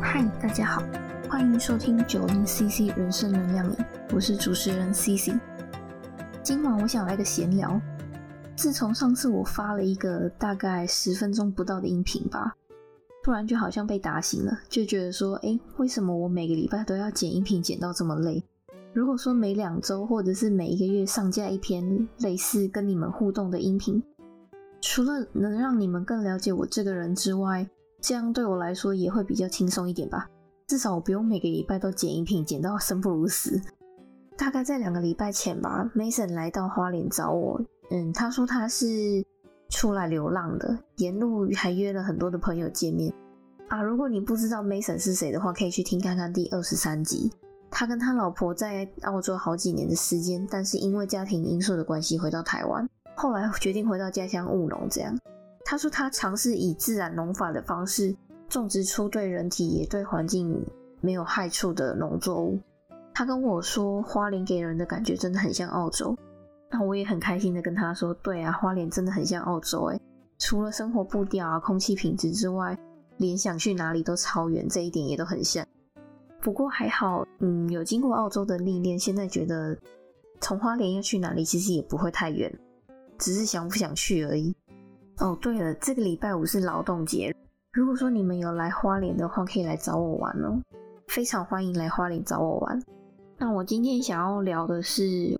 嗨，大家好，欢迎收听九零 CC 人生能量营，我是主持人 CC。今晚我想来个闲聊。自从上次我发了一个大概十分钟不到的音频吧，突然就好像被打醒了，就觉得说，哎，为什么我每个礼拜都要剪音频，剪到这么累？如果说每两周或者是每一个月上架一篇类似跟你们互动的音频，除了能让你们更了解我这个人之外，这样对我来说也会比较轻松一点吧。至少我不用每个礼拜都剪音频，剪到生不如死。大概在两个礼拜前吧，Mason 来到花莲找我。嗯，他说他是出来流浪的，沿路还约了很多的朋友见面啊。如果你不知道 Mason 是谁的话，可以去听看看第二十三集。他跟他老婆在澳洲好几年的时间，但是因为家庭因素的关系回到台湾，后来决定回到家乡务农。这样，他说他尝试以自然农法的方式种植出对人体也对环境没有害处的农作物。他跟我说，花莲给人的感觉真的很像澳洲。那我也很开心的跟他说，对啊，花莲真的很像澳洲诶，除了生活步调啊、空气品质之外，连想去哪里都超远，这一点也都很像。不过还好，嗯，有经过澳洲的历练，现在觉得从花莲要去哪里其实也不会太远，只是想不想去而已。哦，对了，这个礼拜五是劳动节，如果说你们有来花莲的话，可以来找我玩哦，非常欢迎来花莲找我玩。那我今天想要聊的是。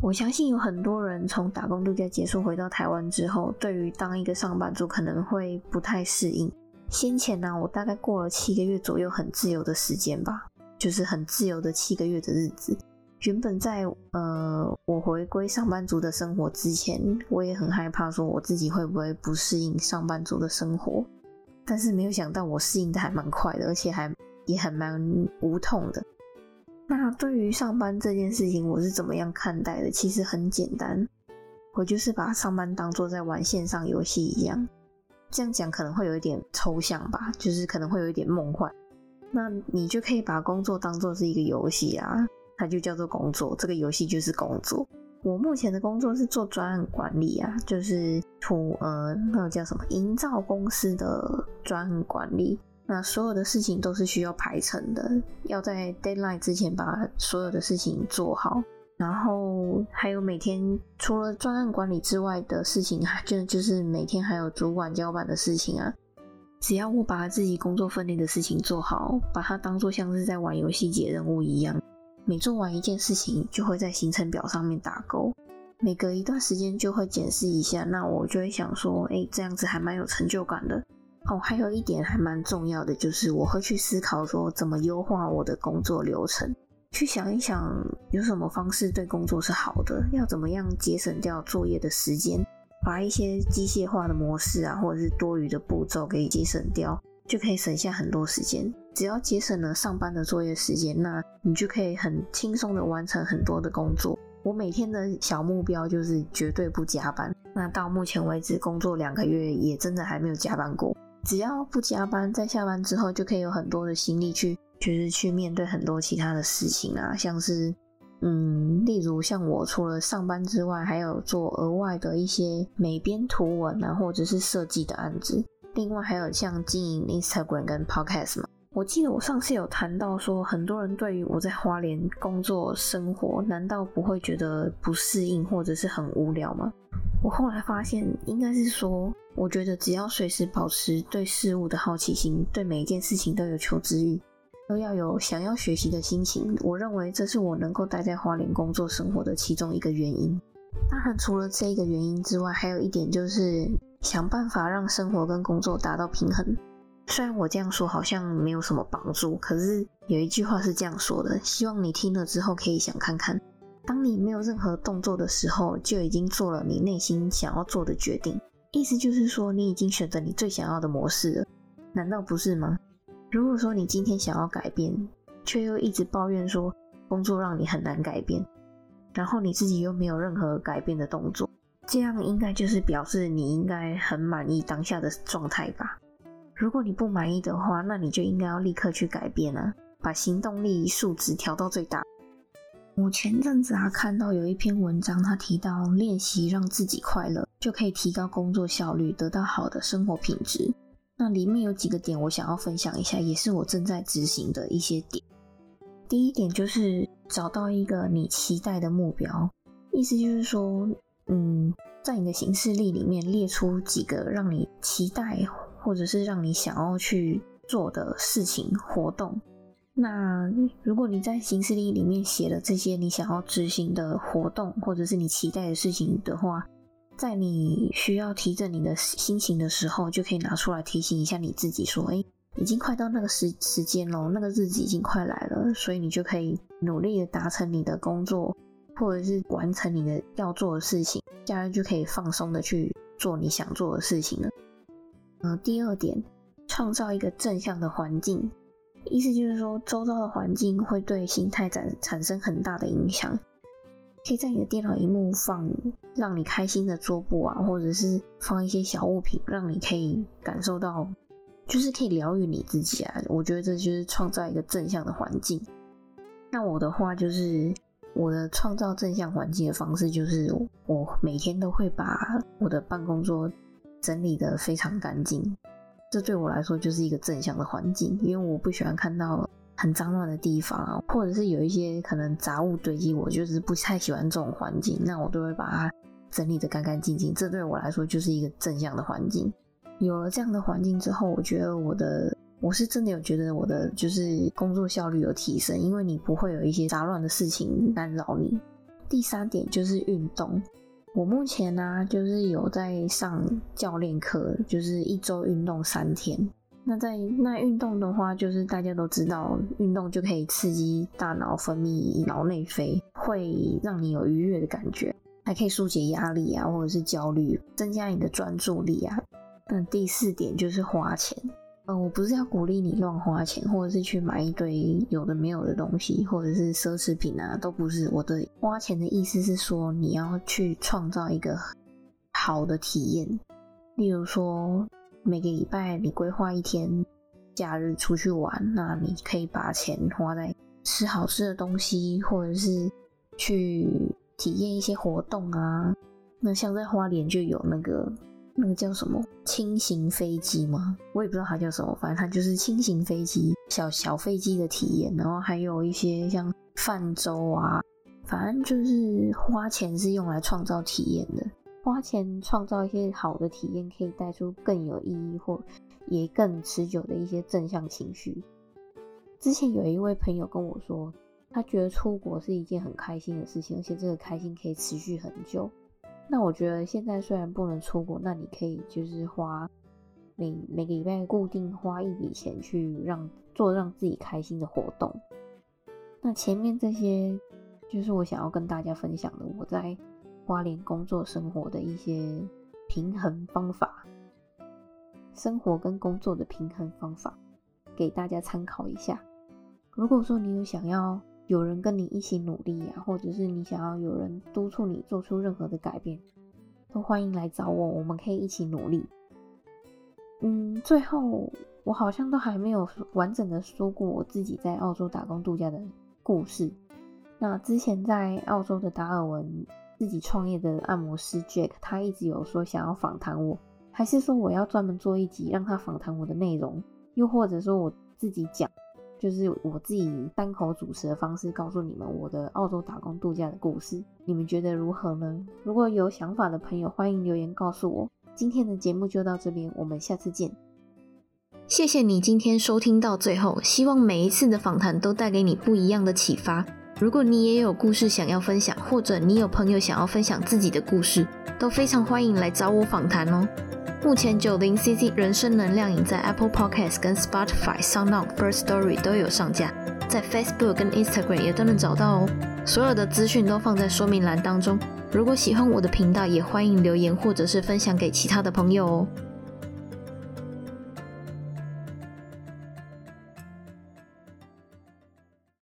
我相信有很多人从打工度假结束回到台湾之后，对于当一个上班族可能会不太适应。先前呢，我大概过了七个月左右很自由的时间吧，就是很自由的七个月的日子。原本在呃我回归上班族的生活之前，我也很害怕说我自己会不会不适应上班族的生活，但是没有想到我适应的还蛮快的，而且还也很蛮无痛的。那对于上班这件事情，我是怎么样看待的？其实很简单，我就是把上班当做在玩线上游戏一样。这样讲可能会有一点抽象吧，就是可能会有一点梦幻。那你就可以把工作当做是一个游戏啊，它就叫做工作，这个游戏就是工作。我目前的工作是做专案管理啊，就是图呃那个叫什么营造公司的专案管理。那所有的事情都是需要排程的，要在 deadline 之前把所有的事情做好。然后还有每天除了专案管理之外的事情，还就就是每天还有主管交办的事情啊。只要我把自己工作分内的事情做好，把它当做像是在玩游戏解任务一样，每做完一件事情就会在行程表上面打勾。每隔一段时间就会检视一下，那我就会想说，哎，这样子还蛮有成就感的。哦，还有一点还蛮重要的，就是我会去思考说怎么优化我的工作流程，去想一想有什么方式对工作是好的，要怎么样节省掉作业的时间，把一些机械化的模式啊，或者是多余的步骤给节省掉，就可以省下很多时间。只要节省了上班的作业时间，那你就可以很轻松的完成很多的工作。我每天的小目标就是绝对不加班。那到目前为止工作两个月，也真的还没有加班过。只要不加班，在下班之后就可以有很多的心力去，就是去面对很多其他的事情啊，像是，嗯，例如像我除了上班之外，还有做额外的一些美编图文啊，或者是设计的案子。另外还有像经营 Instagram 跟 Podcast 嘛。我记得我上次有谈到说，很多人对于我在花莲工作生活，难道不会觉得不适应或者是很无聊吗？我后来发现，应该是说，我觉得只要随时保持对事物的好奇心，对每一件事情都有求知欲，都要有想要学习的心情。我认为这是我能够待在花莲工作生活的其中一个原因。当然，除了这一个原因之外，还有一点就是想办法让生活跟工作达到平衡。虽然我这样说好像没有什么帮助，可是有一句话是这样说的，希望你听了之后可以想看看。当你没有任何动作的时候，就已经做了你内心想要做的决定。意思就是说，你已经选择你最想要的模式了，难道不是吗？如果说你今天想要改变，却又一直抱怨说工作让你很难改变，然后你自己又没有任何改变的动作，这样应该就是表示你应该很满意当下的状态吧？如果你不满意的话，那你就应该要立刻去改变了，把行动力数值调到最大。我前阵子啊看到有一篇文章，他提到练习让自己快乐，就可以提高工作效率，得到好的生活品质。那里面有几个点我想要分享一下，也是我正在执行的一些点。第一点就是找到一个你期待的目标，意思就是说，嗯，在你的行事历里面列出几个让你期待或者是让你想要去做的事情活动。那如果你在行事历里面写了这些你想要执行的活动或者是你期待的事情的话，在你需要提振你的心情的时候，就可以拿出来提醒一下你自己，说：“哎。”已经快到那个时时间喽，那个日子已经快来了，所以你就可以努力的达成你的工作，或者是完成你的要做的事情，这样就可以放松的去做你想做的事情了。嗯，第二点，创造一个正向的环境，意思就是说，周遭的环境会对心态产产生很大的影响。可以在你的电脑荧幕放让你开心的桌布啊，或者是放一些小物品，让你可以感受到。就是可以疗愈你自己啊！我觉得这就是创造一个正向的环境。那我的话就是，我的创造正向环境的方式就是，我每天都会把我的办公桌整理的非常干净。这对我来说就是一个正向的环境，因为我不喜欢看到很脏乱的地方，或者是有一些可能杂物堆积，我就是不太喜欢这种环境。那我都会把它整理的干干净净。这对我来说就是一个正向的环境。有了这样的环境之后，我觉得我的我是真的有觉得我的就是工作效率有提升，因为你不会有一些杂乱的事情干扰你。第三点就是运动，我目前呢就是有在上教练课，就是一周运动三天。那在那运动的话，就是大家都知道，运动就可以刺激大脑分泌脑内啡，会让你有愉悦的感觉，还可以疏解压力啊，或者是焦虑，增加你的专注力啊。那第四点就是花钱，呃，我不是要鼓励你乱花钱，或者是去买一堆有的没有的东西，或者是奢侈品啊，都不是。我的花钱的意思是说，你要去创造一个好的体验，例如说每个礼拜你规划一天假日出去玩，那你可以把钱花在吃好吃的东西，或者是去体验一些活动啊。那像在花莲就有那个。那个叫什么轻型飞机吗？我也不知道它叫什么，反正它就是轻型飞机，小小飞机的体验。然后还有一些像泛舟啊，反正就是花钱是用来创造体验的。花钱创造一些好的体验，可以带出更有意义或也更持久的一些正向情绪。之前有一位朋友跟我说，他觉得出国是一件很开心的事情，而且这个开心可以持续很久。那我觉得现在虽然不能出国，那你可以就是花每每个礼拜固定花一笔钱去让做让自己开心的活动。那前面这些就是我想要跟大家分享的，我在花莲工作生活的一些平衡方法，生活跟工作的平衡方法，给大家参考一下。如果说你有想要。有人跟你一起努力呀，或者是你想要有人督促你做出任何的改变，都欢迎来找我，我们可以一起努力。嗯，最后我好像都还没有完整的说过我自己在澳洲打工度假的故事。那之前在澳洲的达尔文自己创业的按摩师 Jack，他一直有说想要访谈我，还是说我要专门做一集让他访谈我的内容，又或者说我自己讲。就是我自己单口主持的方式，告诉你们我的澳洲打工度假的故事，你们觉得如何呢？如果有想法的朋友，欢迎留言告诉我。今天的节目就到这边，我们下次见。谢谢你今天收听到最后，希望每一次的访谈都带给你不一样的启发。如果你也有故事想要分享，或者你有朋友想要分享自己的故事，都非常欢迎来找我访谈哦。目前九零 CC 人生能量饮在 Apple Podcast、跟 Spotify、s o u n d o u t、First Story 都有上架，在 Facebook 跟 Instagram 也都能找到哦。所有的资讯都放在说明栏当中。如果喜欢我的频道，也欢迎留言或者是分享给其他的朋友哦。